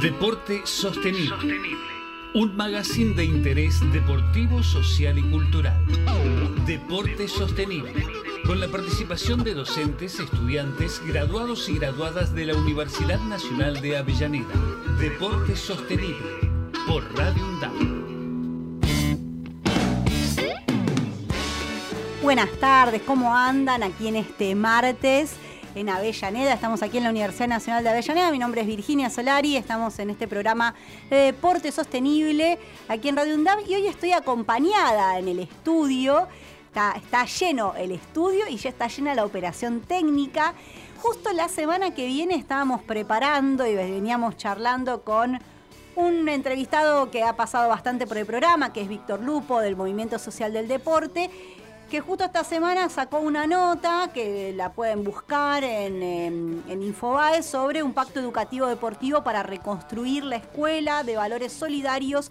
Deporte Sostenible. Un magazine de interés deportivo, social y cultural. Deporte Sostenible. Con la participación de docentes, estudiantes, graduados y graduadas de la Universidad Nacional de Avellaneda. Deporte Sostenible. Por Radio UNDAM. Buenas tardes, ¿cómo andan aquí en este martes? En Avellaneda. Estamos aquí en la Universidad Nacional de Avellaneda. Mi nombre es Virginia Solari. Estamos en este programa de deporte sostenible aquí en Radio UNDAV y hoy estoy acompañada en el estudio. Está, está lleno el estudio y ya está llena la operación técnica. Justo la semana que viene estábamos preparando y veníamos charlando con un entrevistado que ha pasado bastante por el programa, que es Víctor Lupo del Movimiento Social del Deporte que justo esta semana sacó una nota que la pueden buscar en, en, Infobae sobre un pacto educativo deportivo para reconstruir la escuela de valores solidarios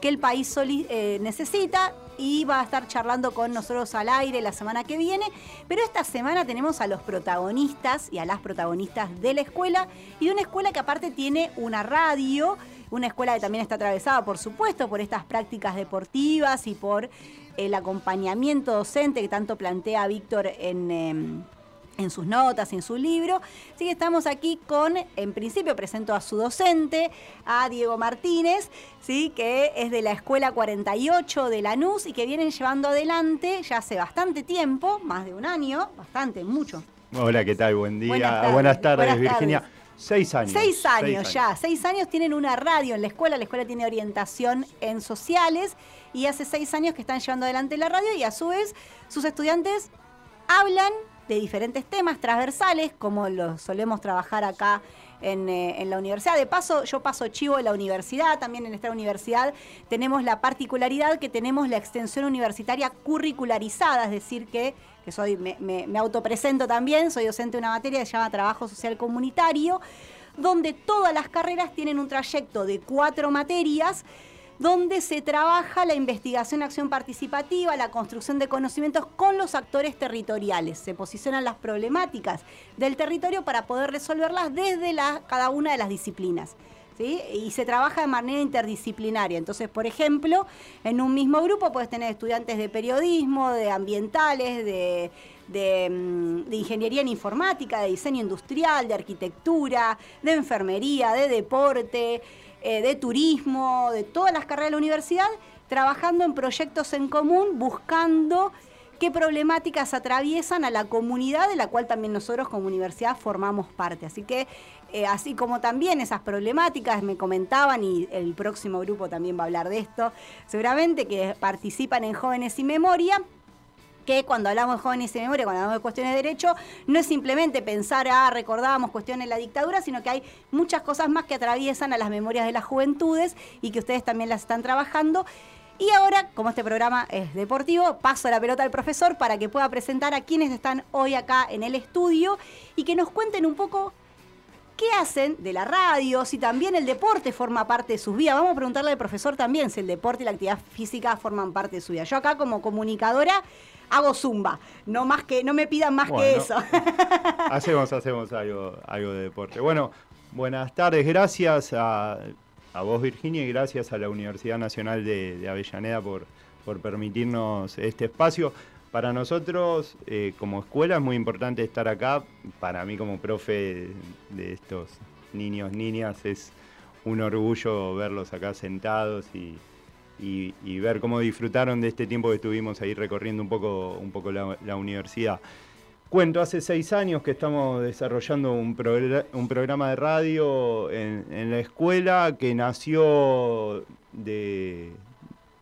que el país eh, necesita y va a estar charlando con nosotros al aire la semana que viene. Pero esta semana tenemos a los protagonistas y a las protagonistas de la escuela y de una escuela que aparte tiene una radio, una escuela que también está atravesada, por supuesto, por estas prácticas deportivas y por el acompañamiento docente que tanto plantea Víctor en... Em, en sus notas, en su libro. Así que estamos aquí con, en principio presento a su docente, a Diego Martínez, ¿sí? que es de la Escuela 48 de Lanús y que vienen llevando adelante ya hace bastante tiempo, más de un año, bastante, mucho. Hola, ¿qué tal? Buen día. Buenas tardes, Virginia. Seis años. Seis años ya. Seis años tienen una radio en la escuela. La escuela tiene orientación en sociales y hace seis años que están llevando adelante la radio y a su vez sus estudiantes hablan de diferentes temas transversales, como lo solemos trabajar acá en, eh, en, la universidad. De paso, yo paso chivo en la universidad, también en esta universidad tenemos la particularidad que tenemos la extensión universitaria curricularizada, es decir, que que soy, me, me, autopresento también, soy docente de una materia que se llama Trabajo Social Comunitario, donde todas las carreras tienen un trayecto de cuatro materias donde se trabaja la investigación, acción participativa, la construcción de conocimientos con los actores territoriales. Se posicionan las problemáticas del territorio para poder resolverlas desde la, cada una de las disciplinas y se trabaja de manera interdisciplinaria. Entonces, por ejemplo, en un mismo grupo puedes tener estudiantes de periodismo, de ambientales, de, mm, ingeniería en informática, de diseño industrial, de arquitectura, de enfermería, de deporte, eh, de turismo, de todas las carreras de la universidad, trabajando en proyectos en común, buscando qué problemáticas atraviesan a la comunidad de la cual también nosotros como universidad formamos parte. Así que eh, así como también esas problemáticas me comentaban y el próximo grupo también va a hablar de esto, seguramente que participan en Jóvenes y Memoria que cuando hablamos de jóvenes y memoria, cuando hablamos de cuestiones de derecho, no es simplemente pensar, ah, recordábamos cuestiones de la dictadura, sino que hay muchas cosas más que atraviesan a las memorias de las juventudes y que ustedes también las están trabajando. Y ahora, como este programa es deportivo, paso la pelota al profesor para que pueda presentar a quienes están hoy acá en el estudio y que nos cuenten un poco qué hacen de la radio, si también el deporte forma parte de sus vidas. Vamos a preguntarle al profesor también si el deporte y la actividad física forman parte de su vida. Yo acá como comunicadora hago zumba, no más que, no me pidan más que eso. hacemos, hacemos algo, algo de deporte. Bueno, buenas tardes, gracias a, vos Virginia y gracias a la Universidad Nacional de, Avellaneda por, por permitirnos este espacio. Para nosotros, eh, como escuela, es muy importante estar acá. Para mí, como profe de estos niños, niñas, es un orgullo verlos acá sentados y, ver cómo disfrutaron de este tiempo que estuvimos ahí recorriendo un poco, un poco la, universidad. Cuento, hace seis años que estamos desarrollando un, un programa de radio en, la escuela que nació de,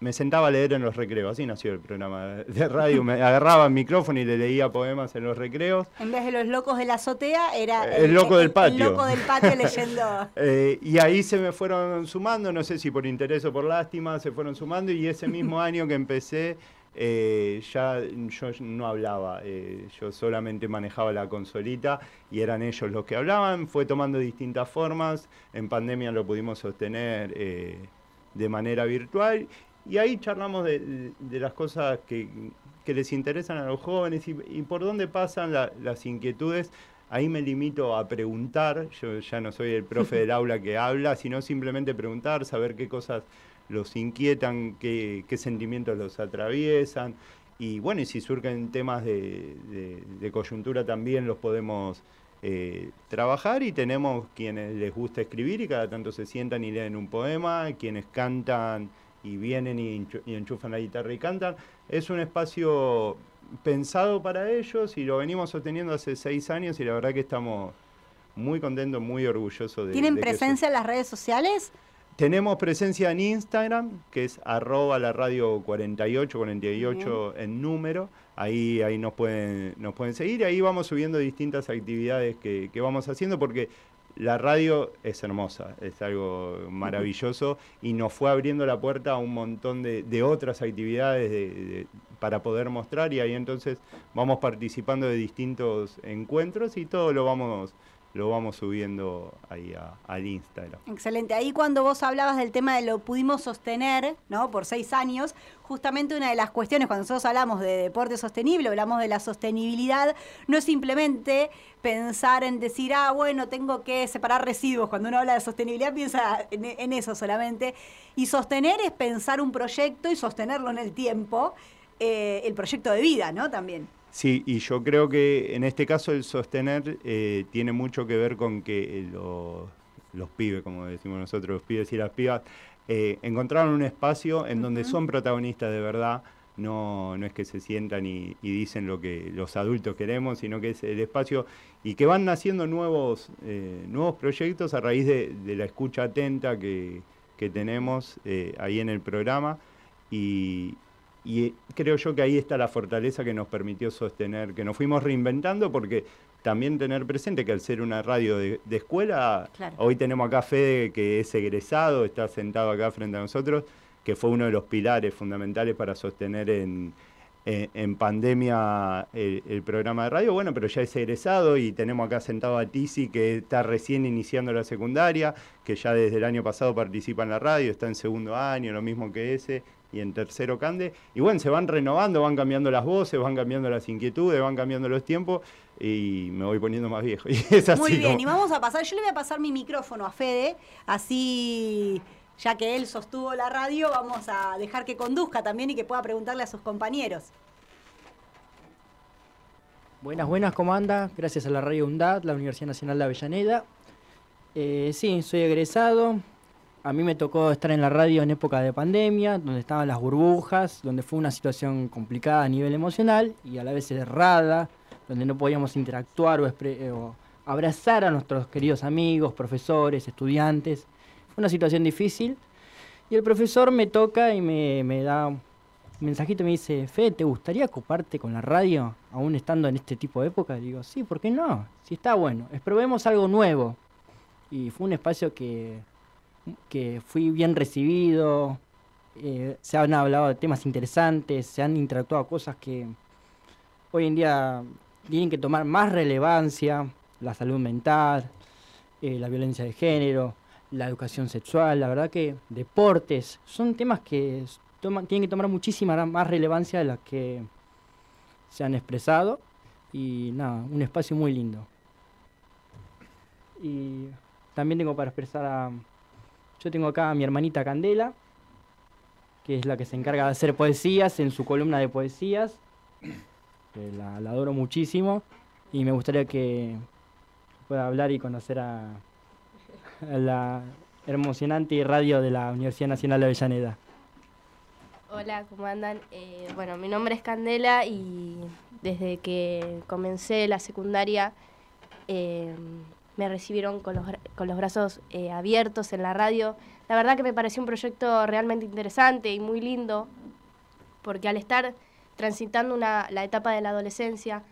me sentaba a leer en los recreos, así nació el programa de radio, me agarraba el micrófono y le leía poemas en los recreos. En vez de los locos de la azotea, era el, loco del patio. El loco del patio leyendo. Eh, y ahí se me fueron sumando, no sé si por interés o por lástima, se fueron sumando y ese mismo año que empecé... Eh, ya yo no hablaba, eh, yo solamente manejaba la consolita y eran ellos los que hablaban, fue tomando distintas formas, en pandemia lo pudimos sostener de manera virtual y ahí charlamos de, las cosas que, les interesan a los jóvenes y, por dónde pasan las inquietudes ahí me limito a preguntar, yo ya no soy el profe del aula que habla, sino simplemente preguntar, saber qué cosas los inquietan, qué, sentimientos los atraviesan. Y bueno, y si surgen temas de, coyuntura también los podemos eh, trabajar y tenemos quienes les gusta escribir y cada tanto se sientan y leen un poema, quienes cantan y vienen y, enchufan la guitarra y cantan. Es un espacio pensado para ellos y lo venimos sosteniendo hace seis años y la verdad que estamos muy contentos, muy orgullosos de ¿Tienen presencia en las redes sociales? Tenemos presencia en Instagram, que es arroba la radio 48, 48 en número. Ahí, ahí nos, pueden, nos pueden seguir. Ahí vamos subiendo distintas actividades que, vamos haciendo porque la radio es hermosa, es algo maravilloso y nos fue abriendo la puerta a un montón de, otras actividades para poder mostrar y ahí entonces vamos participando de distintos encuentros y todo lo vamos lo vamos subiendo ahí al Instagram. Excelente. Ahí cuando vos hablabas del tema de lo pudimos sostener, ¿no? Por seis años, justamente una de las cuestiones, cuando nosotros hablamos de deporte sostenible, hablamos de la sostenibilidad, no es simplemente pensar en decir, ah, bueno, tengo que separar residuos. Cuando uno habla de sostenibilidad piensa en, en eso solamente. Y sostener es pensar un proyecto y sostenerlo en el tiempo, eh, el proyecto de vida, ¿no? También. Sí, y yo creo que en este caso el sostener eh, tiene mucho que ver con que los, pibes, como decimos nosotros, los pibes y las pibas, eh, encontraron un espacio en donde son protagonistas de verdad. No, no es que se sientan y, dicen lo que los adultos queremos, sino que es el espacio y que van naciendo nuevos, eh, nuevos proyectos a raíz de, la escucha atenta que, que tenemos ahí en el programa. Y, y creo yo que ahí está la fortaleza que nos permitió sostener, que nos fuimos reinventando porque también tener presente que al ser una radio de, escuela, hoy tenemos acá Fede que es egresado, está sentado acá frente a nosotros, que fue uno de los pilares fundamentales para sostener en, pandemia el, programa de radio, bueno, pero ya es egresado y tenemos acá sentado a Tizi que está recién iniciando la secundaria, que ya desde el año pasado participa en la radio, está en segundo año, lo mismo que ese, y en tercero Cande. Y bueno, se van renovando, van cambiando las voces, van cambiando las inquietudes, van cambiando los tiempos y me voy poniendo más viejo. Y es así Muy bien, y vamos a pasar, yo le voy a pasar mi micrófono a Fede, así ya que él sostuvo la radio, vamos a dejar que conduzca también y que pueda preguntarle a sus compañeros. Buenas, buenas, ¿cómo anda? Gracias a la Radio UNDAD, la Universidad Nacional de Avellaneda. Eh, sí, soy egresado, a mí me tocó estar en la radio en época de pandemia, donde estaban las burbujas, donde fue una situación complicada a nivel emocional y a la vez cerrada, donde no podíamos interactuar o, abrazar a nuestros queridos amigos, profesores, estudiantes. Fue una situación difícil. Y el profesor me toca y me, da un mensajito y me dice, Fe, ¿te gustaría ocuparte con la radio aún estando en este tipo de época? digo, sí, ¿por qué no? Si está bueno, probemos algo nuevo. Y fue un espacio que que fui bien recibido, eh, se han hablado de temas interesantes, se han interactuado cosas que hoy en día tienen que tomar más relevancia, la salud mental, eh, la violencia de género, la educación sexual, la verdad que deportes, son temas que tienen que tomar muchísima más relevancia de las que se han expresado y nada, un espacio muy lindo. Y también tengo para expresar a, yo tengo acá a mi hermanita Candela, que es la que se encarga de hacer poesías en su columna de poesías. la, adoro muchísimo y me gustaría que pueda hablar y conocer a, la emocionante radio de la Universidad Nacional de Avellaneda. Hola, ¿cómo andan? Eh, bueno, mi nombre es Candela y desde que comencé la secundaria eh, me recibieron con los, con los brazos eh, abiertos en la radio. La verdad que me pareció un proyecto realmente interesante y muy lindo, porque al estar transitando una, la etapa de la adolescencia,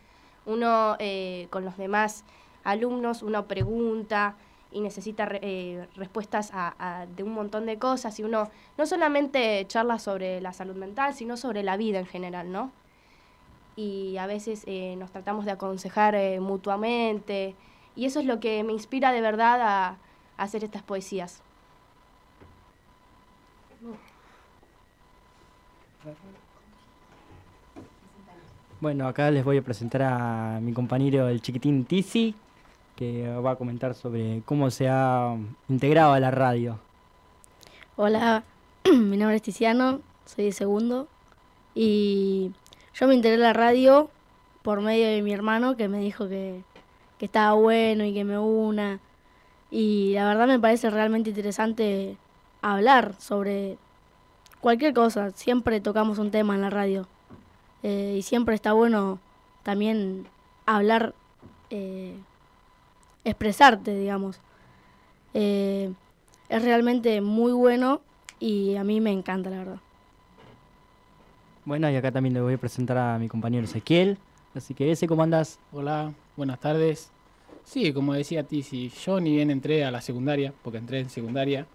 uno eh, con los demás alumnos, uno pregunta y necesita eh, respuestas de un montón de cosas y uno no solamente charla sobre la salud mental, sino sobre la vida en general, ¿no? Y a veces nos tratamos de aconsejar mutuamente, y eso es lo que me inspira de verdad a, hacer estas poesías. Bueno, acá les voy a presentar a mi compañero el chiquitín Tizi, que va a comentar sobre cómo se ha integrado a la radio. Hola, mi nombre es Tiziano, soy de segundo y yo me integré a la radio por medio de mi hermano que me dijo que, que estaba bueno y que me una. Y la verdad me parece realmente interesante hablar sobre cualquier cosa. Siempre tocamos un tema en la radio. Eh, y siempre está bueno también hablar, eh, expresarte, digamos. Eh, es realmente muy bueno y a mí me encanta, la verdad. Bueno, y acá también le voy a presentar a mi compañero Ezequiel. Así que ese, ¿cómo andas? Hola, buenas tardes. Sí, como decía Tizi, yo ni bien entré a la secundaria, porque entré en secundaria,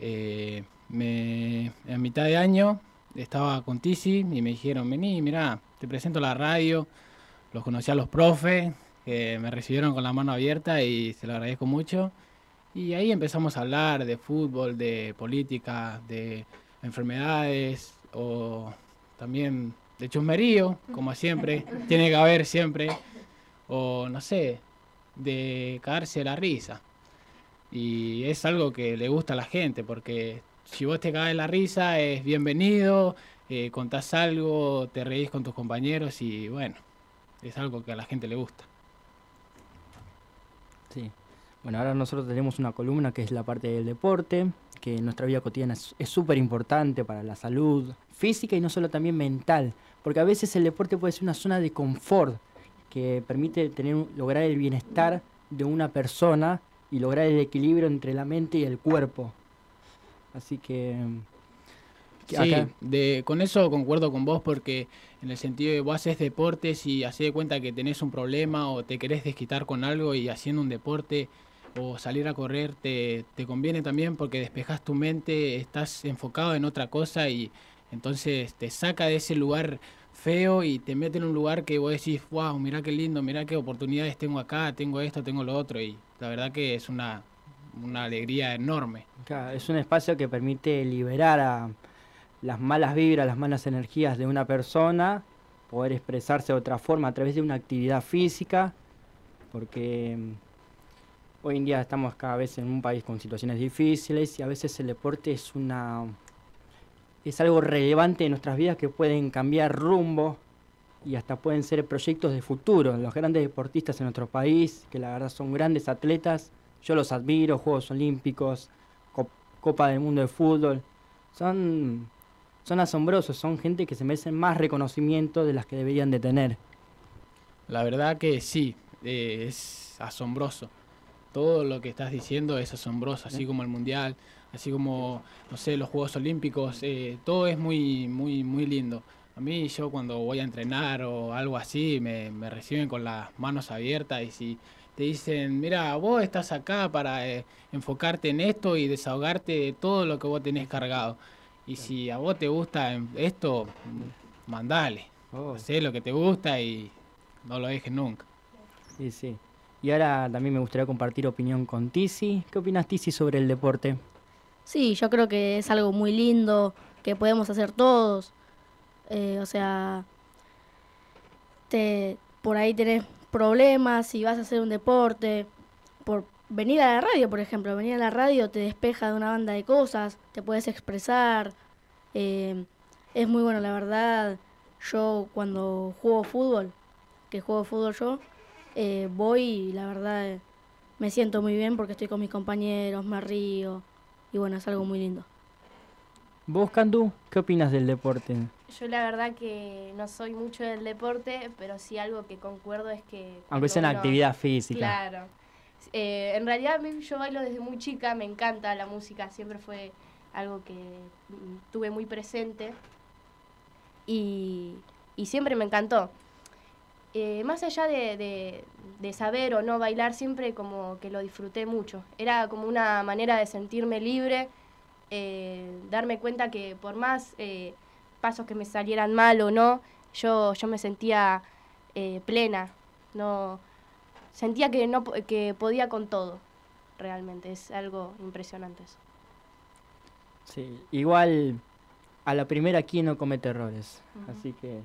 eh, me, en mitad de año estaba con Tizi y me dijeron, vení, mirá, te presento la radio, los conocí a los profes, que me recibieron con la mano abierta y se lo agradezco mucho. Y ahí empezamos a hablar de fútbol, de política, de enfermedades o también de chusmerío, como siempre, tiene que haber siempre, o no sé, de caerse la risa. Y es algo que le gusta a la gente, porque si vos te caes la risa es bienvenido, eh, contás algo, te reís con tus compañeros y bueno, es algo que a la gente le gusta. Sí. Bueno, ahora nosotros tenemos una columna que es la parte del deporte, que en nuestra vida cotidiana es súper importante para la salud física y no solo también mental, porque a veces el deporte puede ser una zona de confort que permite tener, lograr el bienestar de una persona y lograr el equilibrio entre la mente y el cuerpo. Así que... Sí, de, con eso concuerdo con vos porque en el sentido de vos haces deportes y haces de cuenta que tenés un problema o te querés desquitar con algo y haciendo un deporte o salir a correr te, te conviene también porque despejas tu mente, estás enfocado en otra cosa y entonces te saca de ese lugar feo y te mete en un lugar que vos decís, wow, mira qué lindo, mira qué oportunidades tengo acá, tengo esto, tengo lo otro y la verdad que es una, una alegría enorme. es un espacio que permite liberar a las malas vibras, las malas energías de una persona, poder expresarse de otra forma a través de una actividad física, porque mm, hoy en día estamos cada vez en un país con situaciones difíciles y a veces el deporte es una es algo relevante en nuestras vidas que pueden cambiar rumbo y hasta pueden ser proyectos de futuro. Los grandes deportistas en nuestro país, que la verdad son grandes atletas, yo los admiro, Juegos Olímpicos, Copa del Mundo de Fútbol, son, son asombrosos, son gente que se merecen más reconocimiento de las que deberían de tener. La verdad que sí, eh, es asombroso. Todo lo que estás diciendo es asombroso, así como el Mundial, así como, no sé, los Juegos Olímpicos, eh, todo es muy, muy, muy lindo. A mí yo cuando voy a entrenar o algo así, me, reciben con las manos abiertas y si te dicen, mira, vos estás acá para eh, enfocarte en esto y desahogarte de todo lo que vos tenés cargado. Y si a vos te gusta esto, mandale. Oh. Sé lo que te gusta y no lo dejes nunca. Sí, sí. Y ahora también me gustaría compartir opinión con Tizi. ¿Qué opinas, Tizi, sobre el deporte? Sí, yo creo que es algo muy lindo que podemos hacer todos. Eh, o sea, te, por ahí tenés problemas si vas a hacer un deporte, por venir a la radio, por ejemplo, venir a la radio te despeja de una banda de cosas, te puedes expresar, eh, es muy bueno, la verdad. Yo cuando juego fútbol, que juego fútbol yo, eh, voy y la verdad me siento muy bien porque estoy con mis compañeros, me río, y bueno, es algo muy lindo. ¿Vos, Candú, qué opinas del deporte? Yo la verdad que no soy mucho del deporte, pero sí algo que concuerdo es que... Aunque sea una actividad física. Claro. Eh, en realidad yo bailo desde muy chica, me encanta la música, siempre fue algo que tuve muy presente y, y siempre me encantó. Eh, más allá de, de, saber o no bailar, siempre como que lo disfruté mucho. Era como una manera de sentirme libre, eh, darme cuenta que por más eh, pasos que me salieran mal o no, yo, yo me sentía plena, no sentía que, no, que podía con todo, realmente, es algo impresionante eso. Sí, igual a la primera aquí no comete errores, así que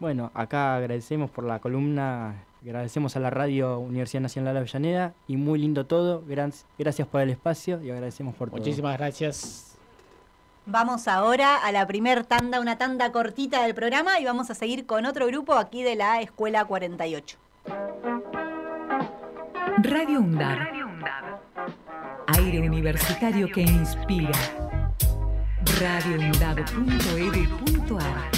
bueno, acá agradecemos por la columna Agradecemos a la Radio Universidad Nacional de Avellaneda y muy lindo todo. gracias por el espacio y agradecemos por todo. Muchísimas gracias. Vamos ahora a la primer tanda, una tanda cortita del programa y vamos a seguir con otro grupo aquí de la Escuela 48. Radio UNDAB. Aire universitario que inspira. radioundab.edu.ar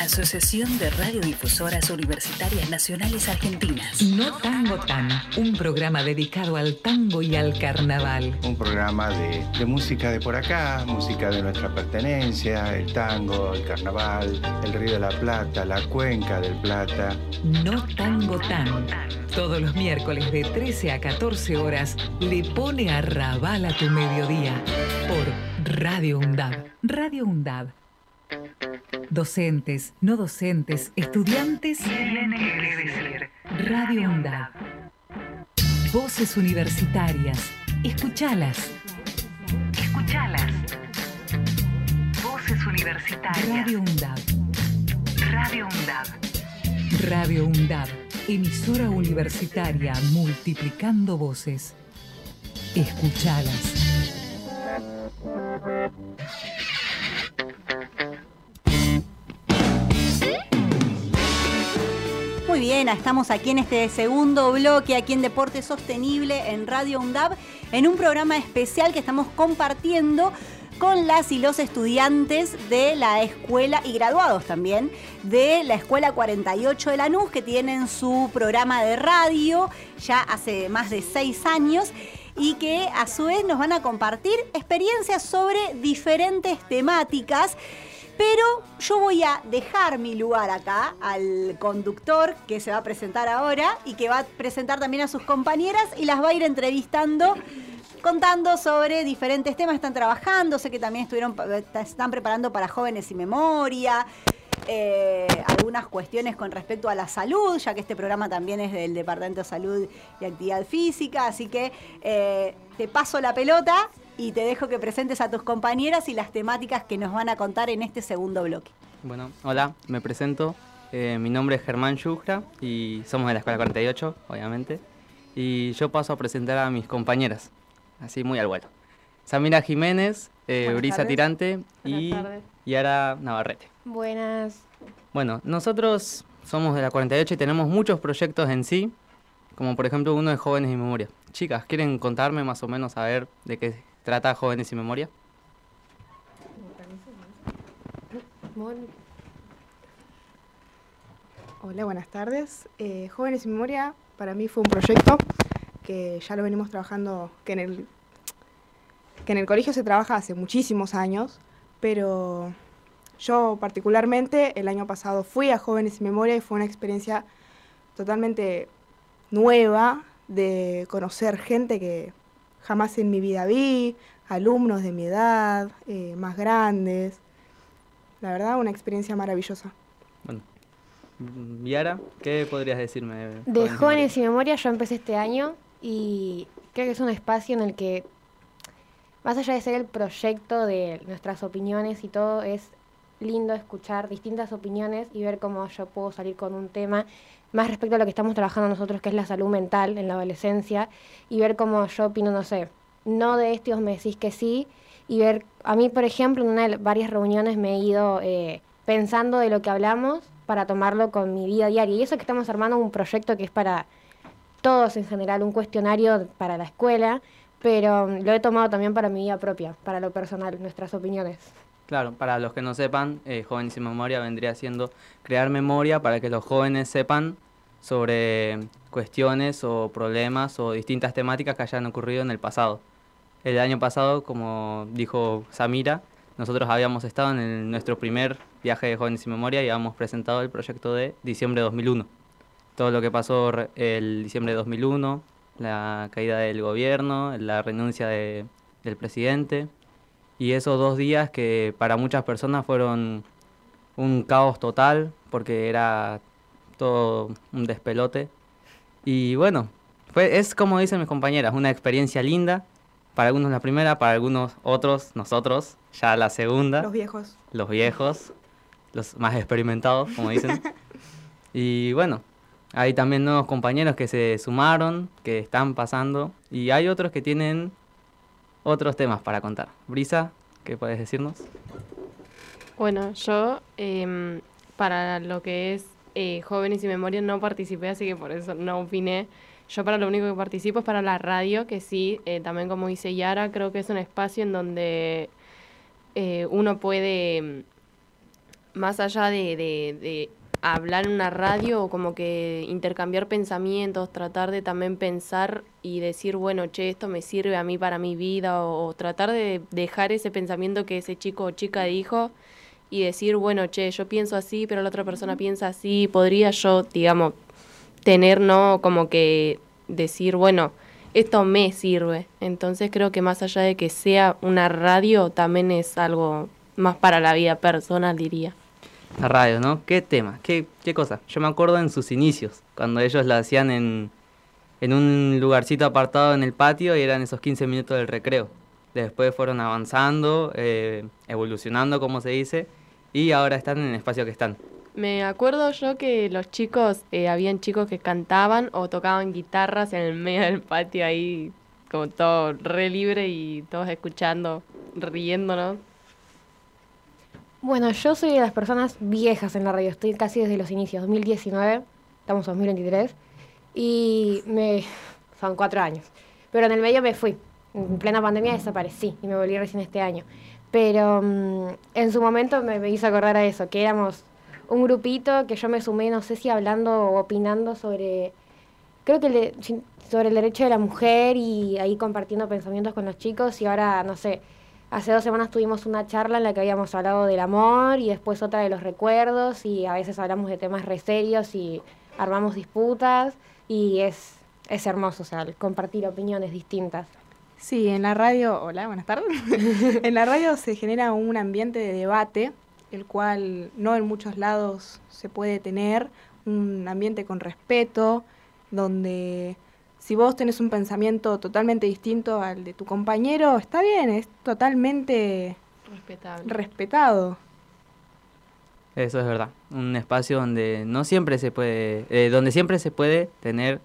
Asociación de Radiodifusoras Universitarias Nacionales Argentinas. No Tango Tan, un programa dedicado al tango y al carnaval. Un programa de, de, música de por acá, música de nuestra pertenencia, el tango, el carnaval, el Río de la Plata, la Cuenca del Plata. No Tango Tan. Todos los miércoles de 13 a 14 horas le pone a rabal a tu mediodía por Radio UNDAB. Radio UNDAB Docentes, no docentes, estudiantes. Radio UNDAB. Voces universitarias. Escuchalas. Escuchalas. Voces universitarias. Radio UNDAB. Radio UNDAB. Radio UNDAB. Emisora universitaria multiplicando voces. Escuchalas. Muy bien, estamos aquí en este segundo bloque, aquí en Deporte Sostenible en Radio UNDAB, en un programa especial que estamos compartiendo con las y los estudiantes de la escuela y graduados también de la Escuela 48 de Lanús, que tienen su programa de radio ya hace más de seis años y que a su vez nos van a compartir experiencias sobre diferentes temáticas pero yo voy a dejar mi lugar acá al conductor que se va a presentar ahora y que va a presentar también a sus compañeras y las va a ir entrevistando contando sobre diferentes temas. Están trabajando, sé que también estuvieron, están preparando para jóvenes y memoria, eh, algunas cuestiones con respecto a la salud, ya que este programa también es del Departamento de Salud y Actividad Física, así que eh, te paso la pelota y te dejo que presentes a tus compañeras y las temáticas que nos van a contar en este segundo bloque. Bueno, hola, me presento. Eh, mi nombre es Germán Yugra y somos de la Escuela 48, obviamente. Y yo paso a presentar a mis compañeras, así muy al vuelo. Samira Jiménez, eh, Brisa Tirante y Yara Navarrete. Buenas. Bueno, nosotros somos de la 48 y tenemos muchos proyectos en sí, como por ejemplo uno de Jóvenes y Memoria. Chicas, ¿quieren contarme más o menos a ver de qué trata Jóvenes y Memoria? Hola, buenas tardes. Eh, Jóvenes y Memoria para mí fue un proyecto que ya lo venimos trabajando, que en el, que en el colegio se trabaja hace muchísimos años, pero yo particularmente el año pasado fui a Jóvenes y Memoria y fue una experiencia totalmente nueva de conocer gente que jamás en mi vida vi, alumnos de mi edad, eh, más grandes. La verdad, una experiencia maravillosa. Bueno, Yara, ¿qué podrías decirme? De Jóvenes y Memoria yo empecé este año y creo que es un espacio en el que, más allá de ser el proyecto de nuestras opiniones y todo, es lindo escuchar distintas opiniones y ver cómo yo puedo salir con un tema más respecto a lo que estamos trabajando nosotros, que es la salud mental en la adolescencia, y ver cómo yo opino, no sé, no de esto me decís que sí, y ver, a mí, por ejemplo, en una de varias reuniones me he ido eh, pensando de lo que hablamos para tomarlo con mi vida diaria. Y eso que estamos armando un proyecto que es para todos en general, un cuestionario para la escuela, pero lo he tomado también para mi vida propia, para lo personal, nuestras opiniones. Claro, para los que no sepan, eh, Jóvenes sin Memoria vendría siendo crear memoria para que los jóvenes sepan sobre cuestiones o problemas o distintas temáticas que hayan ocurrido en el pasado. El año pasado, como dijo Samira, nosotros habíamos estado en el- nuestro primer viaje de Jóvenes sin Memoria y habíamos presentado el proyecto de diciembre de 2001. Todo lo que pasó el diciembre de 2001, la caída del gobierno, la renuncia de- del presidente y esos dos días que para muchas personas fueron un caos total porque era todo un despelote. Y bueno, fue, es como dicen mis compañeras, una experiencia linda. Para algunos la primera, para algunos otros, nosotros, ya la segunda. Los viejos. Los viejos, los más experimentados, como dicen. y bueno, hay también nuevos compañeros que se sumaron, que están pasando. Y hay otros que tienen otros temas para contar. Brisa, ¿qué puedes decirnos? Bueno, yo em, para lo que es eh, Jóvenes y Memoria no participé, así que por eso no opiné. Yo para lo único que participo es para la radio, que sí, eh, también como dice Yara, creo que es un espacio en donde eh, uno puede, em, más allá de hablar en una radio, o como que intercambiar pensamientos, tratar de también pensar y decir, bueno, che, esto me sirve a mí para mi vida, o, o tratar de dejar ese pensamiento que ese chico o chica dijo y decir, bueno, che, yo pienso así, pero la otra persona piensa así, podría yo, digamos, tener, ¿no? Como que decir, bueno, esto me sirve. Entonces creo que más allá de que sea una radio, también es algo más para la vida personal, diría. La radio, ¿no? ¿Qué tema? ¿Qué, qué cosa? Yo me acuerdo en sus inicios, cuando ellos la hacían en, en un lugarcito apartado en el patio y eran esos 15 minutos del recreo. Después fueron avanzando, eh, evolucionando, como se dice, y ahora están en el espacio que están. Me acuerdo yo que los chicos, eh, habían chicos que cantaban o tocaban guitarras en el medio del patio ahí, como todo re libre y todos escuchando, riéndonos. Bueno, yo soy de las personas viejas en la radio, estoy casi desde los inicios, 2019, estamos en 2023, y me... son cuatro años. Pero en el medio me fui, en plena pandemia desaparecí y me volví recién este año. Pero mm, en su momento me, me hizo acordar a eso, que éramos un grupito que yo me sumé, no sé si hablando o opinando sobre, creo que el de- sobre el derecho de la mujer y ahí compartiendo pensamientos con los chicos y ahora, no sé, hace dos semanas tuvimos una charla en la que habíamos hablado del amor y después otra de los recuerdos y a veces hablamos de temas re serios y armamos disputas y es, es hermoso, o sea, compartir opiniones distintas. Sí, en la radio, hola, buenas tardes. en la radio se genera un ambiente de debate, el cual no en muchos lados se puede tener, un ambiente con respeto, donde si vos tenés un pensamiento totalmente distinto al de tu compañero, está bien, es totalmente Respetable. respetado. Eso es verdad. Un espacio donde no siempre se puede, eh, donde siempre se puede tener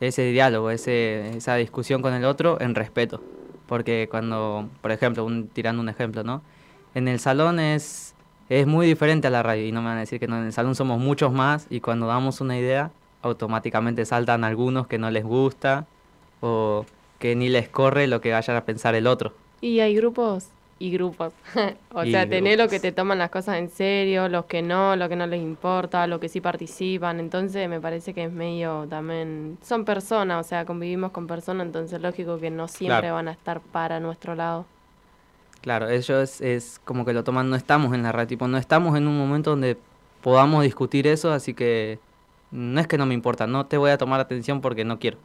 ese diálogo, ese, esa discusión con el otro en respeto. Porque cuando, por ejemplo, un, tirando un ejemplo, ¿no? En el salón es, es muy diferente a la radio y no me van a decir que no, en el salón somos muchos más y cuando damos una idea automáticamente saltan algunos que no les gusta o que ni les corre lo que vayan a pensar el otro. Y hay grupos y grupos. o Y sea, tenés los que te toman las cosas en serio, los que no, los que no les importa, los que sí participan. Entonces me parece que es medio también... Son personas, o sea, convivimos con personas, entonces lógico que no siempre Claro. van a estar para nuestro lado. Claro, ellos es como que lo toman, no estamos en la radio, tipo, no estamos en un momento donde podamos discutir eso, así que no es que no me importa, no te voy a tomar atención porque no quiero,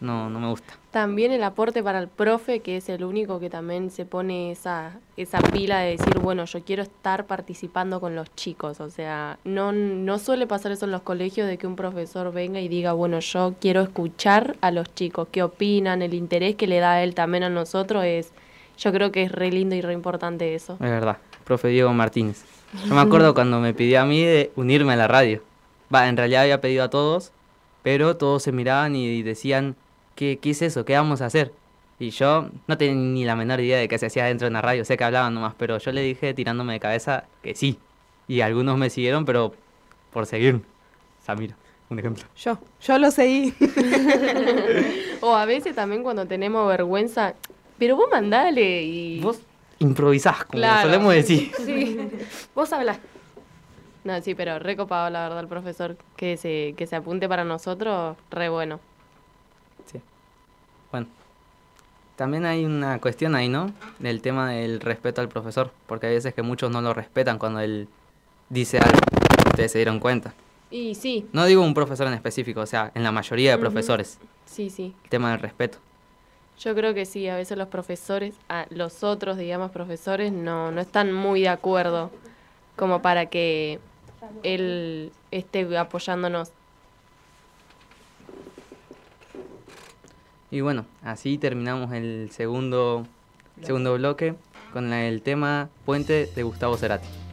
no, no me gusta. También el aporte para el profe, que es el único que también se pone esa, esa pila de decir, bueno, yo quiero estar participando con los chicos. O sea, no, no suele pasar eso en los colegios de que un profesor venga y diga, bueno, yo quiero escuchar a los chicos, qué opinan, el interés que le da él también a nosotros es, yo creo que es re lindo y re importante eso. Es verdad, profe Diego Martínez. Yo me acuerdo cuando me pidió a mí de unirme a la radio. Va, en realidad había pedido a todos, pero todos se miraban y decían, ¿qué, qué es eso? ¿Qué vamos a hacer? Y yo no tenía ni la menor idea de qué se hacía dentro de una radio, sé que hablaban nomás, pero yo le dije tirándome de cabeza que sí. Y algunos me siguieron, pero por seguir. Samira, un ejemplo. Yo, yo lo seguí. o a veces también cuando tenemos vergüenza, pero vos mandale y... Vos improvisás, como Claro. solemos decir. Sí, vos hablas. No, sí, pero recopado la verdad el profesor que se, que se apunte para nosotros, re bueno. Bueno, también hay una cuestión ahí, ¿no? Del tema del respeto al profesor, porque hay veces que muchos no lo respetan cuando él dice algo. Ustedes se dieron cuenta. Y sí, No digo un profesor en específico, o sea, en la mayoría de profesores, sí, sí. el tema del respeto. Yo creo que sí, a veces los profesores, a los otros, digamos, profesores, no, no están muy de acuerdo como para que él esté apoyándonos. Y bueno, así terminamos el segundo, segundo bloque con el tema Puente de Gustavo Cerati.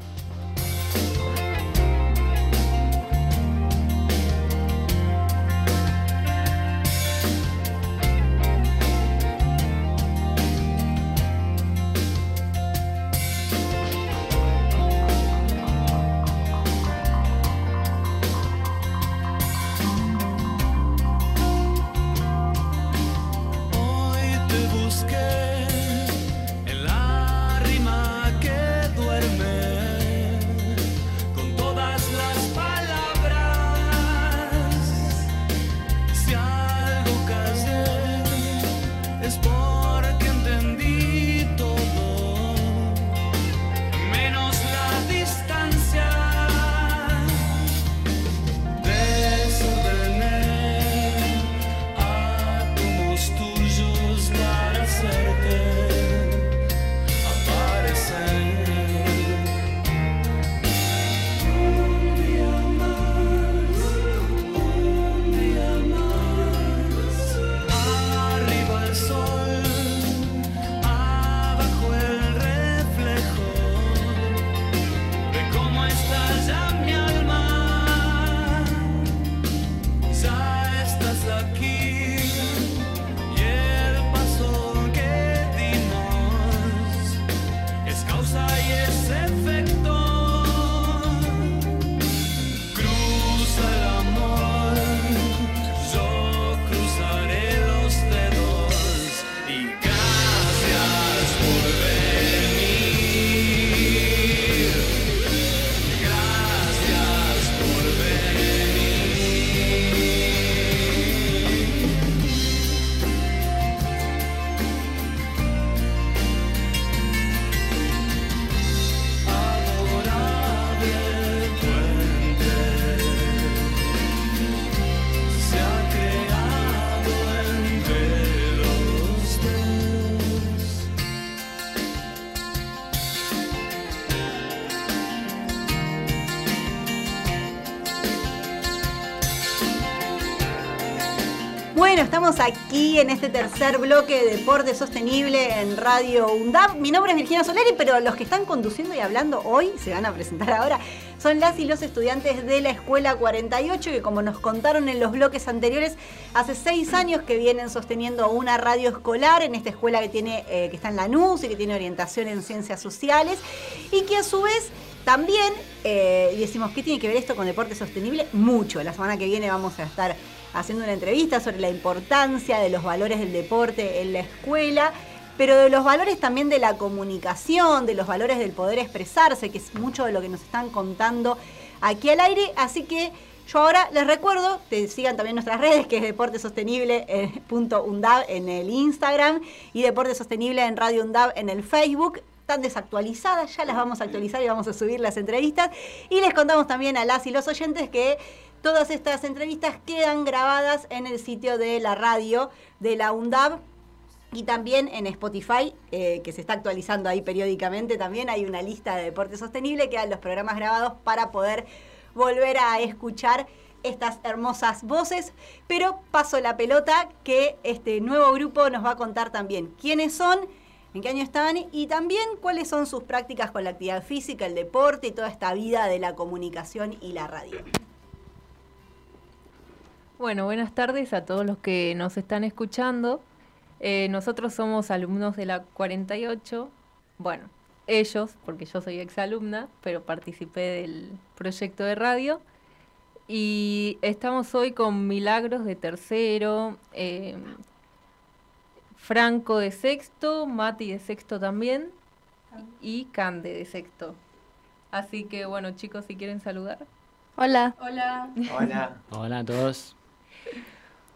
Estamos aquí en este tercer bloque de Deporte Sostenible en Radio UNDAP. Mi nombre es Virginia Soleri, pero los que están conduciendo y hablando hoy, se van a presentar ahora, son las y los estudiantes de la Escuela 48, que como nos contaron en los bloques anteriores, hace seis años que vienen sosteniendo una radio escolar en esta escuela que, tiene, eh, que está en Lanús y que tiene orientación en ciencias sociales, y que a su vez también, eh, decimos, ¿qué tiene que ver esto con deporte sostenible? Mucho. La semana que viene vamos a estar haciendo una entrevista sobre la importancia de los valores del deporte en la escuela. pero de los valores también de la comunicación, de los valores del poder expresarse, que es mucho de lo que nos están contando aquí al aire. Así que yo ahora les recuerdo, te sigan también nuestras redes, que es Deporte eh, en el Instagram y Deporte Sostenible en Radio UNDAB en el Facebook. Están desactualizadas, ya las vamos a actualizar y vamos a subir las entrevistas. Y les contamos también a las y los oyentes que todas estas entrevistas quedan grabadas en el sitio de la radio de la UNDAB y también en Spotify, eh, que se está actualizando ahí periódicamente, también hay una lista de deporte sostenible que dan los programas grabados para poder volver a escuchar estas hermosas voces. Pero paso la pelota que este nuevo grupo nos va a contar también quiénes son, en qué año están y también cuáles son sus prácticas con la actividad física, el deporte y toda esta vida de la comunicación y la radio. Bueno, buenas tardes a todos los que nos están escuchando. Eh, nosotros somos alumnos de la 48. Bueno, ellos, porque yo soy exalumna, pero participé del proyecto de radio. Y estamos hoy con Milagros de tercero, eh, Franco de sexto, Mati de sexto también y Cande de sexto. Así que bueno, chicos, si quieren saludar. Hola. Hola. Hola. Hola a todos.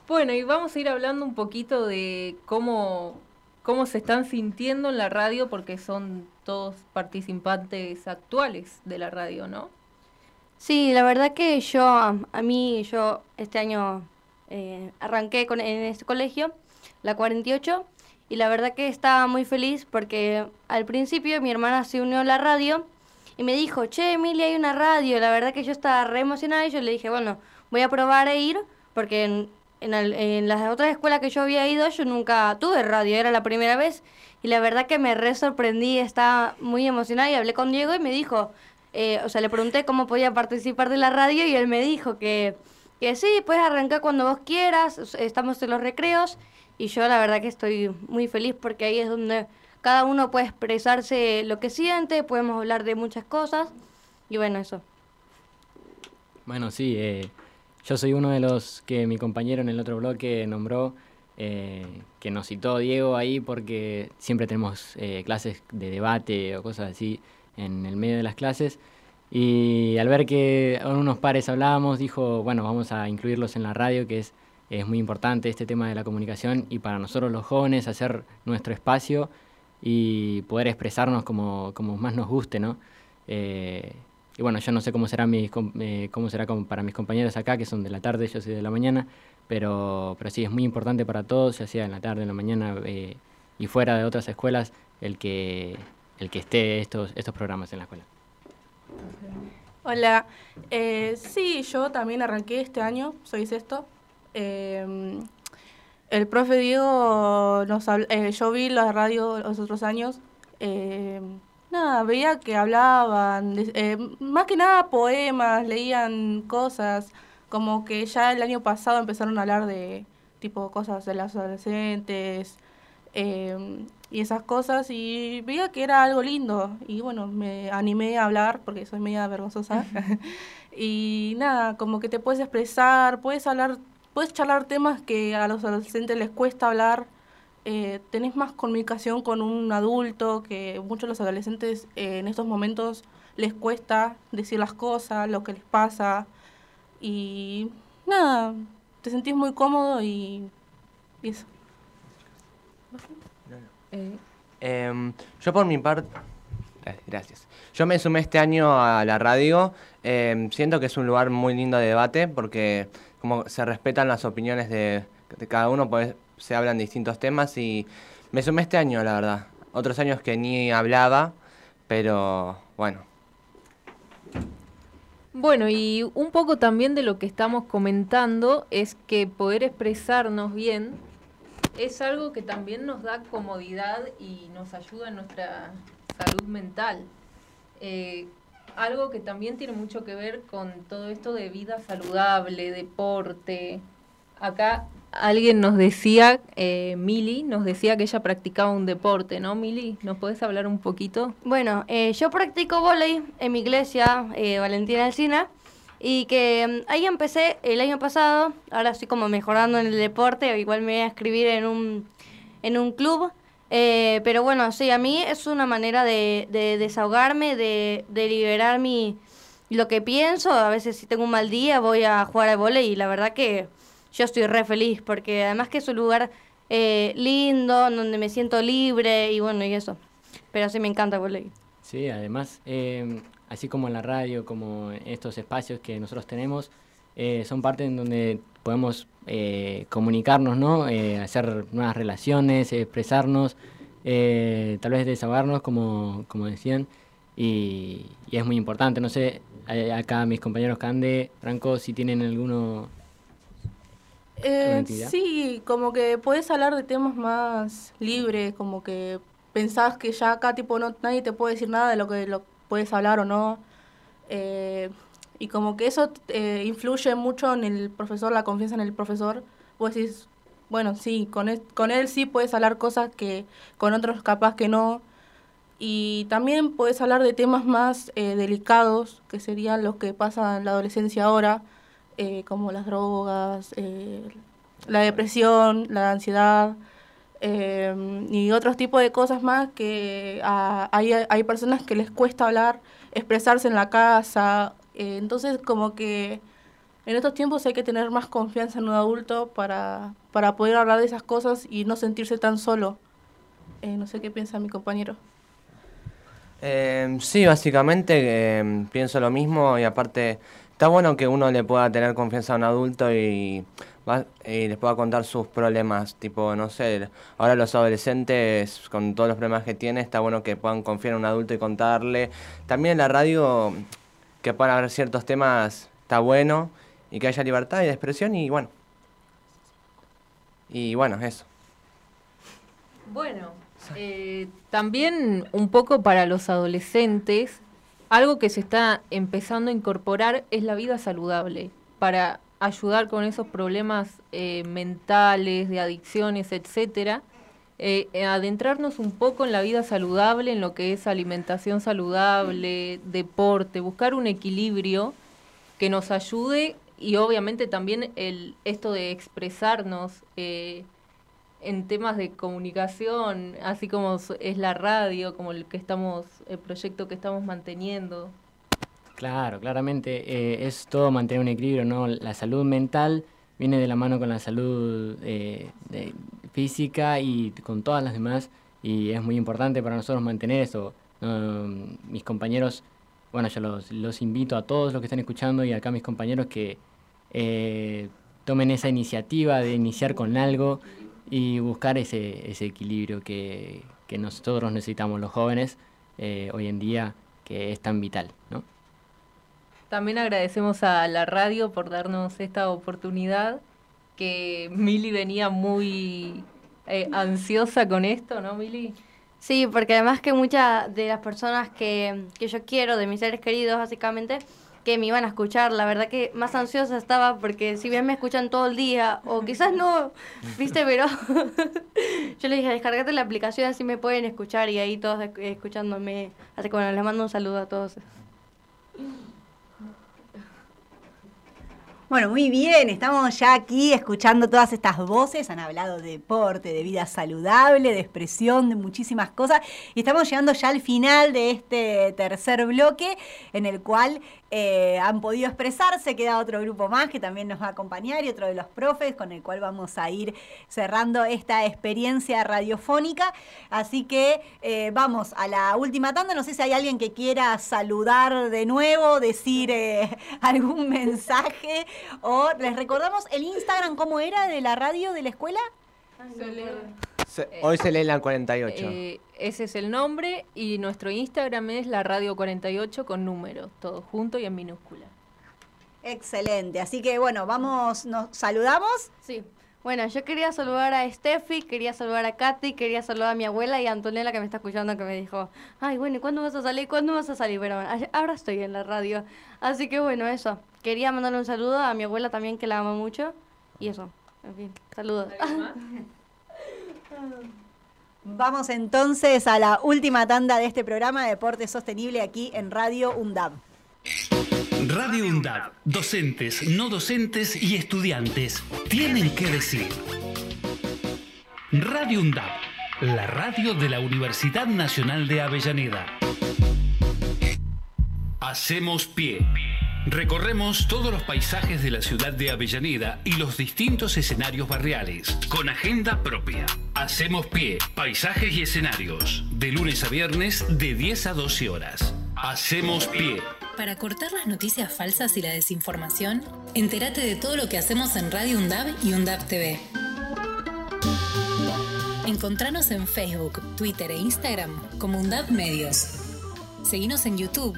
Bueno, y vamos a ir hablando un poquito de cómo, cómo se están sintiendo en la radio, porque son todos participantes actuales de la radio, ¿no? Sí, la verdad que yo, a mí, yo este año eh, arranqué con, en este colegio, la 48, y la verdad que estaba muy feliz porque al principio mi hermana se unió a la radio y me dijo, che, Emilia, hay una radio. La verdad que yo estaba re emocionada y yo le dije, bueno, voy a probar a ir porque en, en, las otras escuelas que yo había ido yo nunca tuve radio, era la primera vez. Y la verdad que me re sorprendí, estaba muy emocionada y hablé con Diego y me dijo, eh, o sea, le pregunté cómo podía participar de la radio y él me dijo que, que sí, puedes arrancar cuando vos quieras, estamos en los recreos y yo la verdad que estoy muy feliz porque ahí es donde cada uno puede expresarse lo que siente, podemos hablar de muchas cosas y bueno, eso. Bueno, sí, eh, yo soy uno de los que mi compañero en el otro bloque nombró, eh, que nos citó Diego ahí porque siempre tenemos eh, clases de debate o cosas así en el medio de las clases. Y al ver que con unos pares hablábamos, dijo, bueno, vamos a incluirlos en la radio, que es, es muy importante este tema de la comunicación y para nosotros los jóvenes hacer nuestro espacio y poder expresarnos como, como más nos guste, ¿no? Eh, y bueno, yo no sé cómo será, com- eh, cómo será para mis compañeros acá, que son de la tarde, yo soy de la mañana, pero, pero sí, es muy importante para todos, ya sea en la tarde, en la mañana eh, y fuera de otras escuelas, el que, el que esté estos, estos programas en la escuela. Hola, eh, sí, yo también arranqué este año, soy sexto. Eh, el profe Diego, nos habl- eh, yo vi la radio los otros años, eh, nada, veía que hablaban, eh, más que nada poemas, leían cosas, como que ya el año pasado empezaron a hablar de tipo cosas de las adolescentes, eh, y esas cosas y veía que era algo lindo y bueno, me animé a hablar porque soy media vergonzosa y nada, como que te puedes expresar, puedes hablar, puedes charlar temas que a los adolescentes les cuesta hablar, eh, tenés más comunicación con un adulto que muchos de los adolescentes eh, en estos momentos les cuesta decir las cosas, lo que les pasa y nada, te sentís muy cómodo y, y eso. Em, yo por mi parte... Gracias. Yo me sumé este año a la radio. siento que es un lugar muy lindo de debate porque como se respetan las opiniones de, cada uno, pues se hablan distintos temas y me sumé este año, la verdad. Otros años que ni hablaba, pero bueno. Bueno, y un poco también de lo que estamos comentando es que poder expresarnos bien es algo que también nos da comodidad y nos ayuda en nuestra salud mental. Eh, algo que también tiene mucho que ver con todo esto de vida saludable, deporte. Acá alguien nos decía, eh, Mili, nos decía que ella practicaba un deporte, ¿no, Mili? ¿Nos puedes hablar un poquito? Bueno, eh, yo practico volei en mi iglesia, eh, Valentina Alcina, y que mm, ahí empecé el año pasado, ahora estoy como mejorando en el deporte, igual me voy a escribir en un, en un club, Eh, pero bueno, sí, a mí es una manera de, de desahogarme, de, de liberar mi, lo que pienso. A veces si tengo un mal día voy a jugar al vóley y la verdad que yo estoy re feliz porque además que es un lugar eh, lindo, donde me siento libre y bueno, y eso. Pero sí me encanta vóley. Sí, además, eh, así como en la radio, como estos espacios que nosotros tenemos, eh, son partes en donde podemos eh, comunicarnos, ¿no? Eh, hacer nuevas relaciones, expresarnos, eh, tal vez desahogarnos, como, como decían, y, y es muy importante. No sé, acá mis compañeros Cande, Franco, si tienen alguno... Eh, sí, como que puedes hablar de temas más libres, como que pensás que ya acá tipo no nadie te puede decir nada de lo que lo puedes hablar o no. Eh, y como que eso eh, influye mucho en el profesor, la confianza en el profesor. Vos decís, bueno, sí, con él, con él sí puedes hablar cosas que con otros capaz que no. Y también puedes hablar de temas más eh, delicados, que serían los que pasan en la adolescencia ahora, eh, como las drogas, eh, la depresión, la ansiedad eh, y otros tipos de cosas más que a- hay, personas que les cuesta hablar, expresarse en la casa. eh, entonces, como que en estos tiempos hay que tener más confianza en un adulto para, para poder hablar de esas cosas y no sentirse tan solo. No sé qué piensa mi compañero. Sí, básicamente pienso lo mismo y aparte está bueno que uno le pueda tener confianza a un adulto y, y les pueda contar sus problemas, tipo, no sé, ahora los adolescentes con todos los problemas que tienen, está bueno que puedan confiar en un adulto y contarle. También en la radio, que puedan haber ciertos temas, está bueno y que haya libertad de expresión y bueno. Y bueno, eso. Bueno, eh, también un poco para los adolescentes, algo que se está empezando a incorporar es la vida saludable, para ayudar con esos problemas eh, mentales, de adicciones, etcétera. eh, eh, adentrarnos un poco en la vida saludable, en lo que es alimentación saludable, deporte, buscar un equilibrio que nos ayude y obviamente también el esto de expresarnos eh, en temas de comunicación, así como es la radio, como el que estamos, el proyecto que estamos manteniendo. Claro, claramente eh, es todo mantener un equilibrio, ¿no? La salud mental viene de la mano con la salud eh, física y con todas las demás y es muy importante para nosotros mantener eso. Mis compañeros, bueno, yo los, los invito a todos los que están escuchando y acá mis compañeros que eh, tomen esa iniciativa de iniciar con algo y buscar ese, ese equilibrio que, que nosotros necesitamos los jóvenes eh, hoy en día, que es tan vital, ¿no? También agradecemos a la radio por darnos esta oportunidad, que Mili venía muy eh, ansiosa con esto, ¿no, Mili? Sí, porque además que muchas de las personas que, que yo quiero, de mis seres queridos básicamente, que me iban a escuchar, la verdad que más ansiosa estaba porque si bien me escuchan todo el día, o quizás no, viste, pero yo le dije, descargate la aplicación así me pueden escuchar y ahí todos esc- escuchándome. Así que bueno, les mando un saludo a todos. Bueno, muy bien, estamos ya aquí escuchando todas estas voces, han hablado de deporte, de vida saludable, de expresión, de muchísimas cosas, y estamos llegando ya al final de este tercer bloque en el cual eh, han podido expresarse, queda otro grupo más que también nos va a acompañar y otro de los profes con el cual vamos a ir cerrando esta experiencia radiofónica, así que eh, vamos a la última tanda, no sé si hay alguien que quiera saludar de nuevo, decir eh, algún mensaje. O les recordamos el Instagram, ¿cómo era de la radio de la escuela? Se- hoy se lee la 48. Eh, ese es el nombre y nuestro Instagram es la radio 48 con números, todo junto y en minúscula. Excelente, así que bueno, vamos, nos saludamos. Sí. Bueno, yo quería saludar a Steffi, quería saludar a Katy, quería saludar a mi abuela y a Antonella que me está escuchando que me dijo, ay, bueno, ¿y cuándo vas a salir? ¿Cuándo vas a salir? Pero bueno, ahora estoy en la radio. Así que bueno, eso. Quería mandarle un saludo a mi abuela también que la amo mucho. Y eso, en fin, saludos. Vamos entonces a la última tanda de este programa de Deporte Sostenible aquí en Radio UNDAB. Radio UNDAB, docentes, no docentes y estudiantes tienen que decir. Radio UNDAB, la radio de la Universidad Nacional de Avellaneda. Hacemos pie. Recorremos todos los paisajes de la ciudad de Avellaneda y los distintos escenarios barriales, con agenda propia. Hacemos pie, paisajes y escenarios, de lunes a viernes de 10 a 12 horas. Hacemos pie. Para cortar las noticias falsas y la desinformación, entérate de todo lo que hacemos en Radio UNDAB y UNDAB TV. Encontranos en Facebook, Twitter e Instagram como UNDAB Medios. Seguinos en YouTube.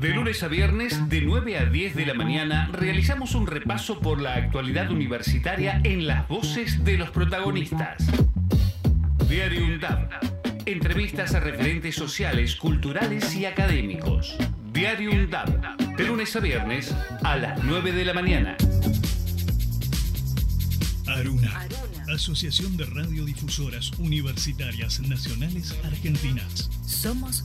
De lunes a viernes, de 9 a 10 de la mañana, realizamos un repaso por la actualidad universitaria en las voces de los protagonistas. Diario UNDAB. Entrevistas a referentes sociales, culturales y académicos. Diario UNDAB. De lunes a viernes, a las 9 de la mañana. Aruna, Asociación de Radiodifusoras Universitarias Nacionales Argentinas. Somos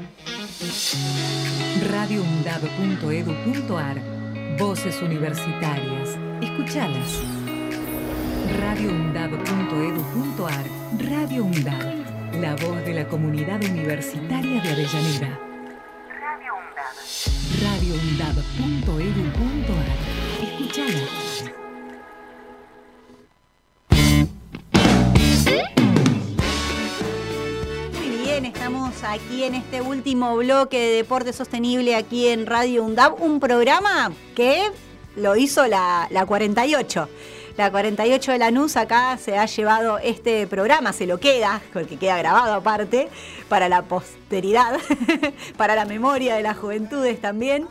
radioundab.edu.ar Voces universitarias. Escuchalas. radioundab.edu.ar Radio UNDAB. La voz de la comunidad universitaria de Avellaneda. radioundab.edu.ar Escuchalas. Estamos aquí en este último bloque de Deporte Sostenible aquí en Radio UNDAB, un programa que lo hizo la, la 48. La 48 de Lanús acá se ha llevado este programa, se lo queda, porque queda grabado aparte, para la posteridad, para la memoria de las juventudes también.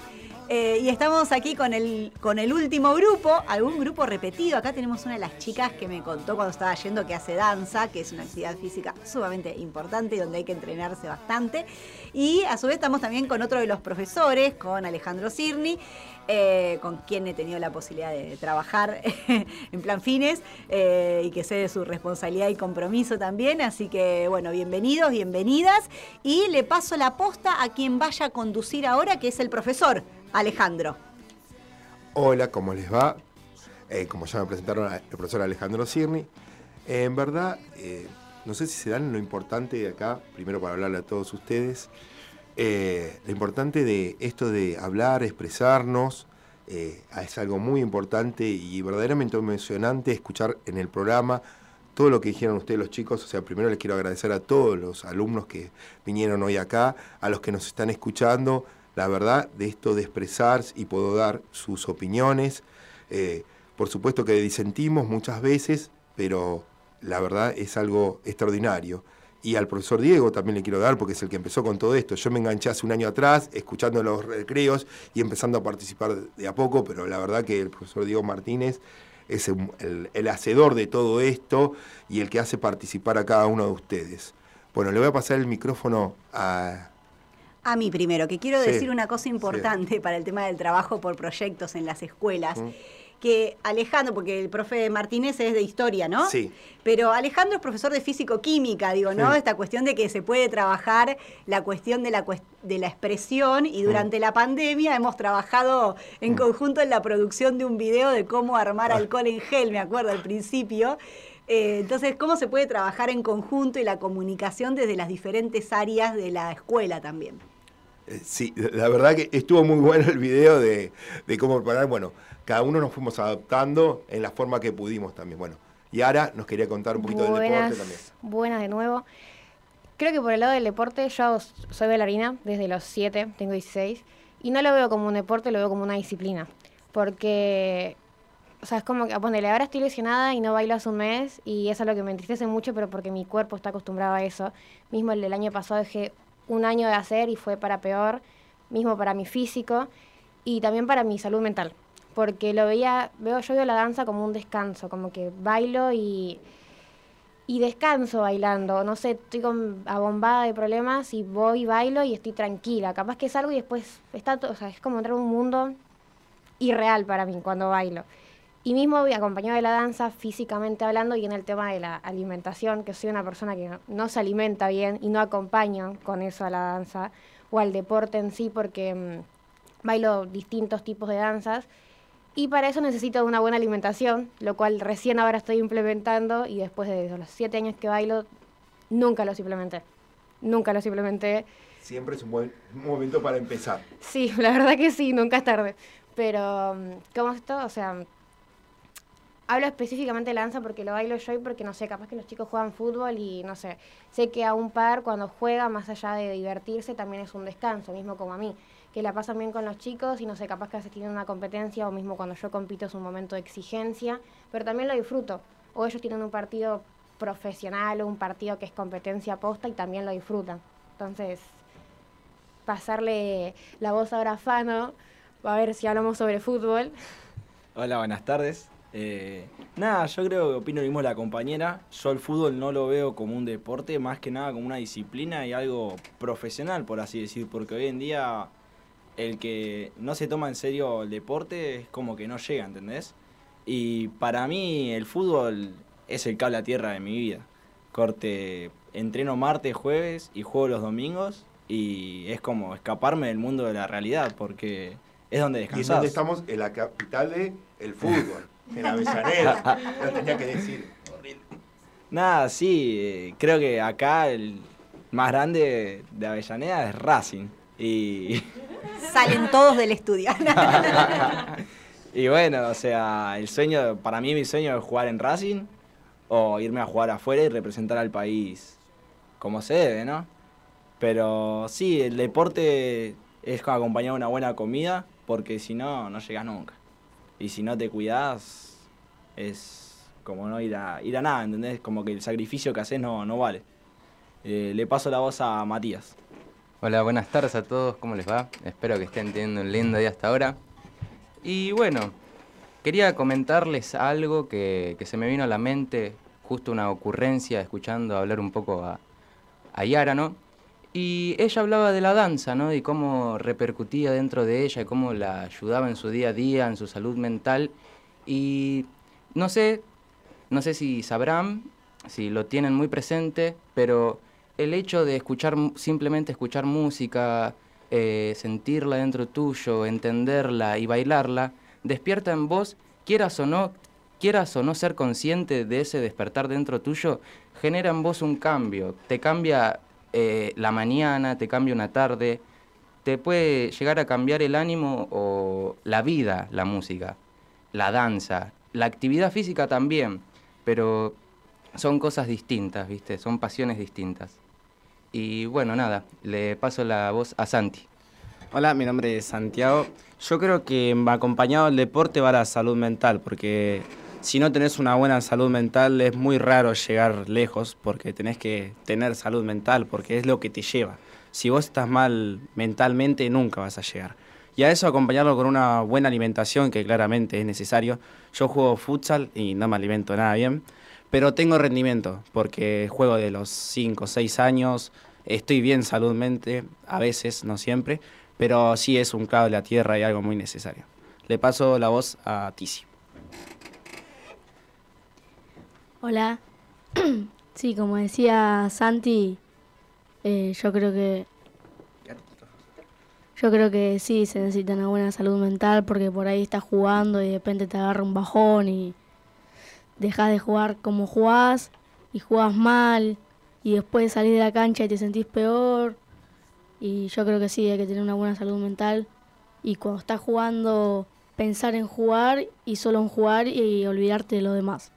Eh, y estamos aquí con el, con el último grupo, algún grupo repetido. Acá tenemos una de las chicas que me contó cuando estaba yendo que hace danza, que es una actividad física sumamente importante y donde hay que entrenarse bastante. Y a su vez estamos también con otro de los profesores, con Alejandro Cirni, eh, con quien he tenido la posibilidad de trabajar en plan fines eh, y que sé de su responsabilidad y compromiso también. Así que, bueno, bienvenidos, bienvenidas. Y le paso la posta a quien vaya a conducir ahora, que es el profesor Alejandro. Hola, ¿cómo les va? Eh, como ya me presentaron, el profesor Alejandro Cirni. En verdad, eh, no sé si se dan lo importante de acá, primero para hablarle a todos ustedes, eh, lo importante de esto de hablar, expresarnos, es algo muy importante y verdaderamente emocionante escuchar en el programa todo lo que dijeron ustedes los chicos. O sea, primero les quiero agradecer a todos los alumnos que vinieron hoy acá, a los que nos están escuchando, la verdad de esto de expresar y puedo dar sus opiniones. Eh, por supuesto que disentimos muchas veces, pero la verdad es algo extraordinario. Y al profesor Diego también le quiero dar, porque es el que empezó con todo esto. Yo me enganché hace un año atrás, escuchando los recreos y empezando a participar de a poco, pero la verdad que el profesor Diego Martínez es el, el- hacedor de todo esto y el que hace participar a cada uno de ustedes. Bueno, le voy a pasar el micrófono a, A mí primero, que quiero Sí, decir una cosa importante para el tema del trabajo por proyectos en las escuelas. Mm. Que Alejandro, porque el profe Martínez es de historia, ¿no? Sí. Pero Alejandro es profesor de físico-química, digo, ¿no? Esta cuestión de que se puede trabajar la cuestión de la, de la expresión y durante Mm. la pandemia hemos trabajado en conjunto en la producción de un video de cómo armar Ah. alcohol en gel, me acuerdo al principio. Eh, entonces, ¿cómo se puede trabajar en conjunto y la comunicación desde las diferentes áreas de la escuela también? Eh, Sí, la verdad que estuvo muy bueno el video de, de cómo preparar. Bueno, cada uno nos fuimos adaptando en la forma que pudimos también. Bueno, Yara nos quería contar un poquito del Buenas, deporte también. buenas de nuevo. Creo que por el lado del deporte, yo soy bailarina desde los 7, tengo 16, y no lo veo como un deporte, lo veo como una disciplina. porque, o sea, es como que, ponele, ahora estoy lesionada y no bailo hace un mes y eso es lo que me entristece mucho, pero porque mi cuerpo está acostumbrado a eso. Mismo el del año pasado dejé un año de hacer y fue para peor, mismo para mi físico y también para mi salud mental, porque lo veía, veo, yo veo la danza como un descanso, como que bailo y y descanso bailando. No sé, estoy con, abombada de problemas y voy y bailo y estoy tranquila. Capaz que salgo y después está todo, o sea, es como entrar a un mundo irreal para mí cuando bailo. Y mismo voy acompañado de la danza físicamente hablando y en el tema de la alimentación, que soy una persona que no, no se alimenta bien y no acompaño con eso a la danza o al deporte en sí porque mm, bailo distintos tipos de danzas y para eso necesito una buena alimentación, lo cual recién ahora estoy implementando y después de los siete años que bailo, nunca los implementé. Nunca los implementé. Siempre es un buen momento para empezar. Sí, la verdad que sí, nunca es tarde. Pero, mm, ¿cómo es esto? O sea, hablo específicamente de la danza porque lo bailo yo y porque, no sé, capaz que los chicos juegan fútbol y, no sé, sé que a un par cuando juega, más allá de divertirse, también es un descanso, mismo como a mí que la pasan bien con los chicos y no sé, capaz que a veces tienen una competencia o mismo cuando yo compito es un momento de exigencia, pero también lo disfruto. O ellos tienen un partido profesional o un partido que es competencia posta y también lo disfrutan. Entonces, pasarle la voz ahora a Fano, a ver si hablamos sobre fútbol. Hola, buenas tardes. Eh, nada, yo creo que opino lo mismo la compañera. Yo el fútbol no lo veo como un deporte, más que nada como una disciplina y algo profesional, por así decir, porque hoy en día el que no se toma en serio el deporte es como que no llega, ¿entendés? Y para mí el fútbol es el cable a tierra de mi vida. Corte, entreno martes, jueves y juego los domingos y es como escaparme del mundo de la realidad porque es donde Y es donde estamos en la capital del el fútbol, en Avellaneda. Lo tenía que decir. Nada, sí, eh, creo que acá el más grande de Avellaneda es Racing. Y, Salen todos del estudio. y bueno, o sea, el sueño, para mí mi sueño es jugar en Racing o irme a jugar afuera y representar al país como se debe, ¿no? Pero sí, el deporte es acompañado de una buena comida porque si no, no llegas nunca. Y si no te cuidas, es como no ir a, ir a nada, ¿entendés? Como que el sacrificio que haces no, no vale. Eh, le paso la voz a Matías. Hola, buenas tardes a todos, ¿cómo les va? Espero que estén teniendo un lindo día hasta ahora. Y bueno, quería comentarles algo que, que se me vino a la mente, justo una ocurrencia, escuchando hablar un poco a, a Yara, ¿no? Y ella hablaba de la danza, ¿no? Y cómo repercutía dentro de ella, y cómo la ayudaba en su día a día, en su salud mental. Y no sé, no sé si sabrán, si lo tienen muy presente, pero el hecho de escuchar, simplemente escuchar música, eh, sentirla dentro tuyo, entenderla y bailarla, despierta en vos, quieras o no, quieras o no ser consciente de ese despertar dentro tuyo, genera en vos un cambio, te cambia eh, la mañana, te cambia una tarde, te puede llegar a cambiar el ánimo o la vida, la música, la danza, la actividad física también, pero son cosas distintas, ¿viste? Son pasiones distintas. Y bueno, nada, le paso la voz a Santi. Hola, mi nombre es Santiago. Yo creo que acompañado del deporte va la salud mental, porque si no tenés una buena salud mental es muy raro llegar lejos, porque tenés que tener salud mental, porque es lo que te lleva. Si vos estás mal mentalmente, nunca vas a llegar. Y a eso acompañarlo con una buena alimentación, que claramente es necesario. Yo juego futsal y no me alimento nada bien, pero tengo rendimiento, porque juego de los 5 o 6 años, estoy bien saludmente, a veces, no siempre, pero sí es un cable a tierra y algo muy necesario. Le paso la voz a Tizi. Hola. sí, como decía Santi, eh, yo creo que yo creo que sí se necesita una buena salud mental porque por ahí estás jugando y de repente te agarra un bajón y dejas de jugar como jugás y jugás mal y después salís de la cancha y te sentís peor. Y yo creo que sí, hay que tener una buena salud mental y cuando estás jugando pensar en jugar y solo en jugar y olvidarte de lo demás.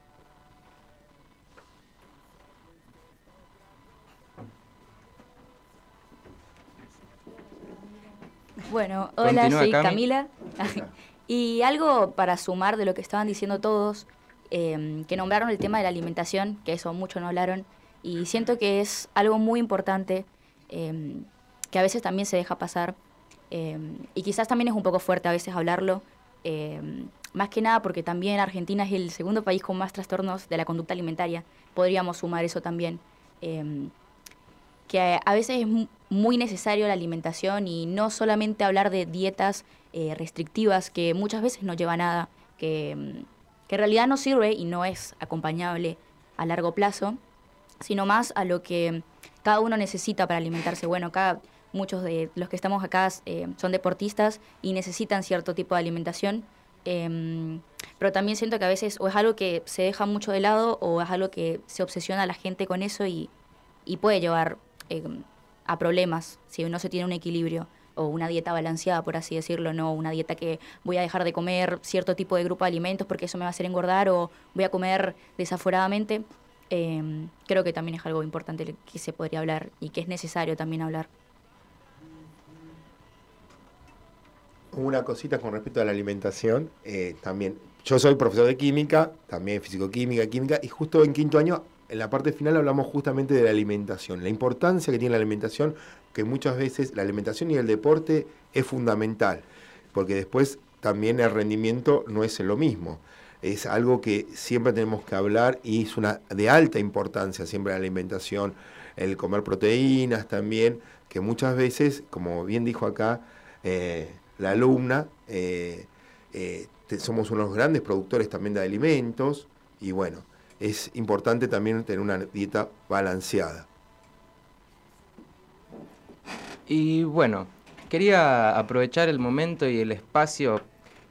Bueno, hola, Continúa, soy Cami. Camila. Y algo para sumar de lo que estaban diciendo todos, eh, que nombraron el tema de la alimentación, que eso mucho no hablaron, y siento que es algo muy importante, eh, que a veces también se deja pasar, eh, y quizás también es un poco fuerte a veces hablarlo, eh, más que nada porque también Argentina es el segundo país con más trastornos de la conducta alimentaria, podríamos sumar eso también. Que a veces es muy necesario la alimentación y no solamente hablar de dietas eh, restrictivas que muchas veces no lleva a nada, que, mm, que en realidad no sirve y no es acompañable a largo plazo, sino más a lo que cada uno necesita para alimentarse. Bueno, acá muchos de los que estamos acá eh, son deportistas y necesitan cierto tipo de alimentación. em, pero también siento que a veces o es algo que se deja mucho de lado o es algo que se obsesiona a la gente con eso y, puede llevar eh, a problemas si no se tiene un equilibrio o una dieta balanceada, por así decirlo, no una dieta que voy a dejar de comer cierto tipo de grupo de alimentos porque eso me va a hacer engordar o voy a comer desaforadamente. Eh, creo que también es algo importante que se podría hablar y que es necesario también hablar. Una cosita con respecto a la alimentación, eh, también, yo soy profesor de química, también físico-química, química, y justo en quinto año, en la parte final hablamos justamente de la alimentación, la importancia que tiene la alimentación, que muchas veces la alimentación y el deporte es fundamental, porque después también el rendimiento no es lo mismo. Es algo que siempre tenemos que hablar y es una de alta importancia siempre la alimentación, el comer proteínas también, que muchas veces, como bien dijo acá, eh, la alumna, eh, eh, somos unos grandes productores también de alimentos y bueno, es importante también tener una dieta balanceada. Y bueno, quería aprovechar el momento y el espacio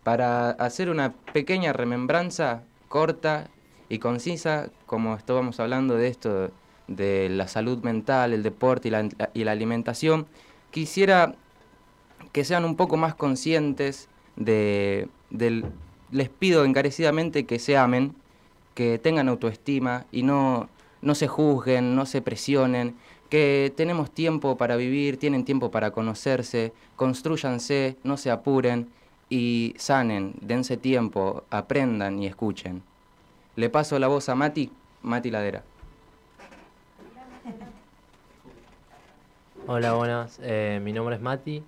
para hacer una pequeña remembranza corta y concisa, como estábamos hablando de esto, de la salud mental, el deporte y la, y la alimentación. Quisiera que sean un poco más conscientes de. Les pido encarecidamente que se amen, que tengan autoestima y no, no se juzguen, no se presionen, que tenemos tiempo para vivir, tienen tiempo para conocerse, construyanse, no se apuren y sanen, dense tiempo, aprendan y escuchen. Le paso la voz a Mati, Mati Ladera. Hola, buenas. Eh, mi nombre es Mati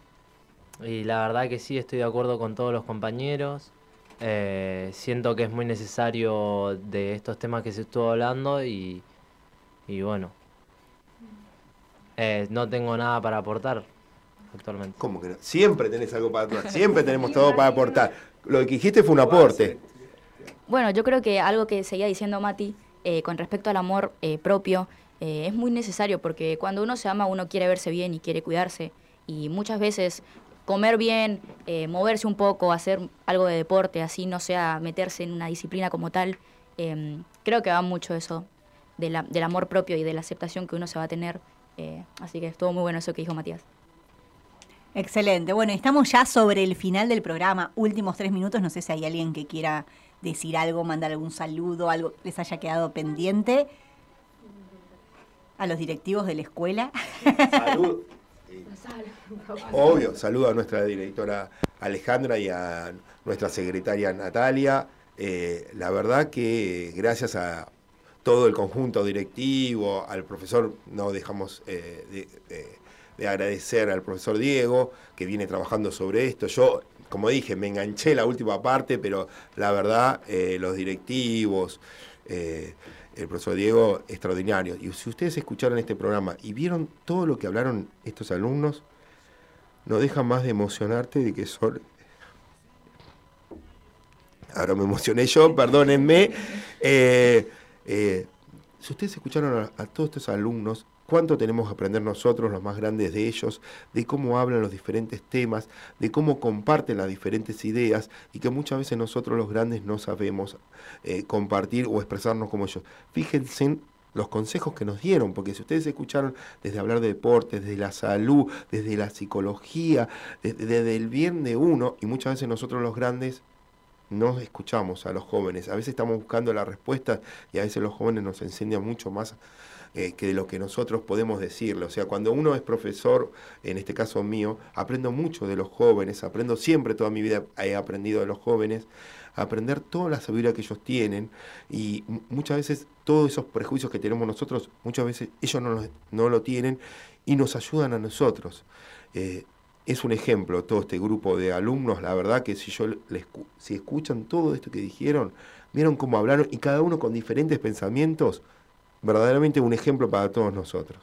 y la verdad que sí, estoy de acuerdo con todos los compañeros. Eh, siento que es muy necesario de estos temas que se estuvo hablando y, y bueno, eh, no tengo nada para aportar actualmente. ¿Cómo que no? Siempre tenés algo para aportar, siempre tenemos todo para aportar. Lo que dijiste fue un aporte. Bueno, yo creo que algo que seguía diciendo Mati eh, con respecto al amor eh, propio eh, es muy necesario porque cuando uno se ama uno quiere verse bien y quiere cuidarse y muchas veces comer bien, eh, moverse un poco, hacer algo de deporte, así no sea meterse en una disciplina como tal, eh, creo que va mucho eso de la- del amor propio y de la aceptación que uno se va a tener. eh, así que estuvo muy bueno eso que dijo Matías. Excelente. Bueno, estamos ya sobre el final del programa. Últimos tres minutos. No sé si hay alguien que quiera decir algo, mandar algún saludo, algo que les haya quedado pendiente. A los directivos de la escuela. Salud. Obvio, saludo a nuestra directora Alejandra y a nuestra secretaria Natalia. Eh, la verdad que gracias a todo el conjunto directivo, al profesor, no dejamos eh, de, de- de agradecer al profesor Diego, que viene trabajando sobre esto. Yo, como dije, me enganché la última parte, pero la verdad, eh, los directivos, el profesor Diego, extraordinario. Y si ustedes escucharon este programa y vieron todo lo que hablaron estos alumnos, no deja más de emocionarte de que son... Ahora me emocioné yo, perdónenme. Eh, eh, si ustedes escucharon a, a todos estos alumnos, cuánto tenemos que aprender nosotros, los más grandes de ellos, de cómo hablan los diferentes temas, de cómo comparten las diferentes ideas y que muchas veces nosotros los grandes no sabemos eh, compartir o expresarnos como ellos. Fíjense en los consejos que nos dieron, porque si ustedes escucharon desde hablar de deportes, desde la salud, desde la psicología, desde, desde el bien de uno, y muchas veces nosotros los grandes no escuchamos a los jóvenes. A veces estamos buscando la respuesta y a veces los jóvenes nos enseñan mucho más eh, que de lo que nosotros podemos decirle. O sea, cuando uno es profesor, en este caso mío, aprendo mucho de los jóvenes, aprendo siempre, toda mi vida he aprendido de los jóvenes, aprender toda la sabiduría que ellos tienen y muchas veces todos esos prejuicios que tenemos nosotros, muchas veces ellos no, los- no lo tienen y nos ayudan a nosotros. Eh, es un ejemplo todo este grupo de alumnos, la verdad que si yo les, si escuchan todo esto que dijeron, vieron cómo hablaron y cada uno con diferentes pensamientos, verdaderamente un ejemplo para todos nosotros.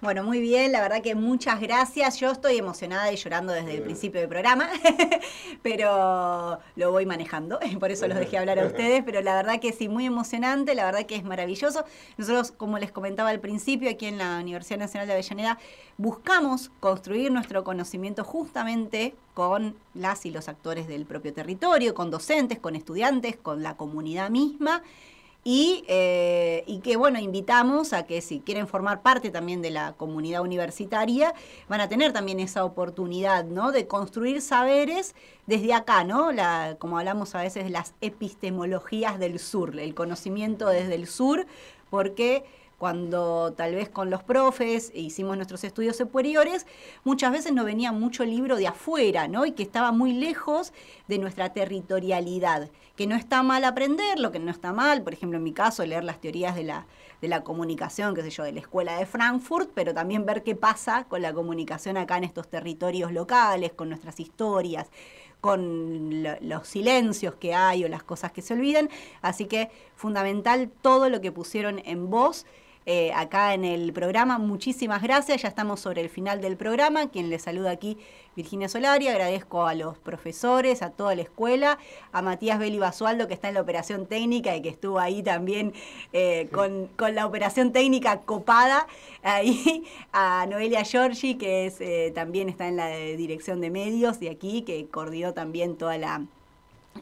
Bueno, muy bien, la verdad que muchas gracias. Yo estoy emocionada y llorando desde el principio del programa, pero lo voy manejando, por eso los dejé hablar a ustedes, pero la verdad que sí, muy emocionante, la verdad que es maravilloso. Nosotros, como les comentaba al principio, aquí en la Universidad Nacional de Avellaneda, buscamos construir nuestro conocimiento justamente con las y los actores del propio territorio, con docentes, con estudiantes, con la comunidad misma. Y, eh, y que, bueno, invitamos a que si quieren formar parte también de la comunidad universitaria, van a tener también esa oportunidad, ¿no? De construir saberes desde acá, ¿no? La, como hablamos a veces de las epistemologías del sur, el conocimiento desde el sur, porque cuando tal vez con los profes hicimos nuestros estudios superiores, muchas veces nos venía mucho libro de afuera, ¿no? Y que estaba muy lejos de nuestra territorialidad, que no está mal aprenderlo, que no está mal, por ejemplo, en mi caso, leer las teorías de la, de la comunicación, qué sé yo, de la escuela de Frankfurt, pero también ver qué pasa con la comunicación acá en estos territorios locales, con nuestras historias con lo- los silencios que hay o las cosas que se olvidan. Así que fundamental todo lo que pusieron en voz eh, acá en el programa. Muchísimas gracias. Ya estamos sobre el final del programa. Quien les saluda aquí, Virginia Solari. Agradezco a los profesores, a toda la escuela, a Matías Beli Basualdo, que está en la operación técnica y que estuvo ahí también eh, con, con la operación técnica copada. Ahí a Noelia Giorgi, que es, eh, también está en la dirección de medios de aquí, que coordinó también toda la,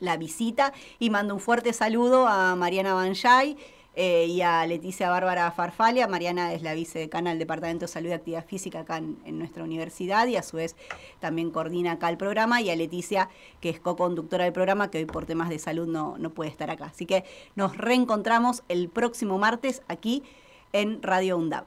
la visita. Y mando un fuerte saludo a Mariana Banjay eh, y a Leticia Bárbara Farfalia. Mariana es la vicedecana del Departamento de Salud y Actividad Física acá en, nuestra universidad y a su vez también coordina acá el programa. Y a Leticia, que es co-conductora del programa, que hoy por temas de salud no, no puede estar acá. Así que nos reencontramos el próximo martes aquí en Radio UNDAP.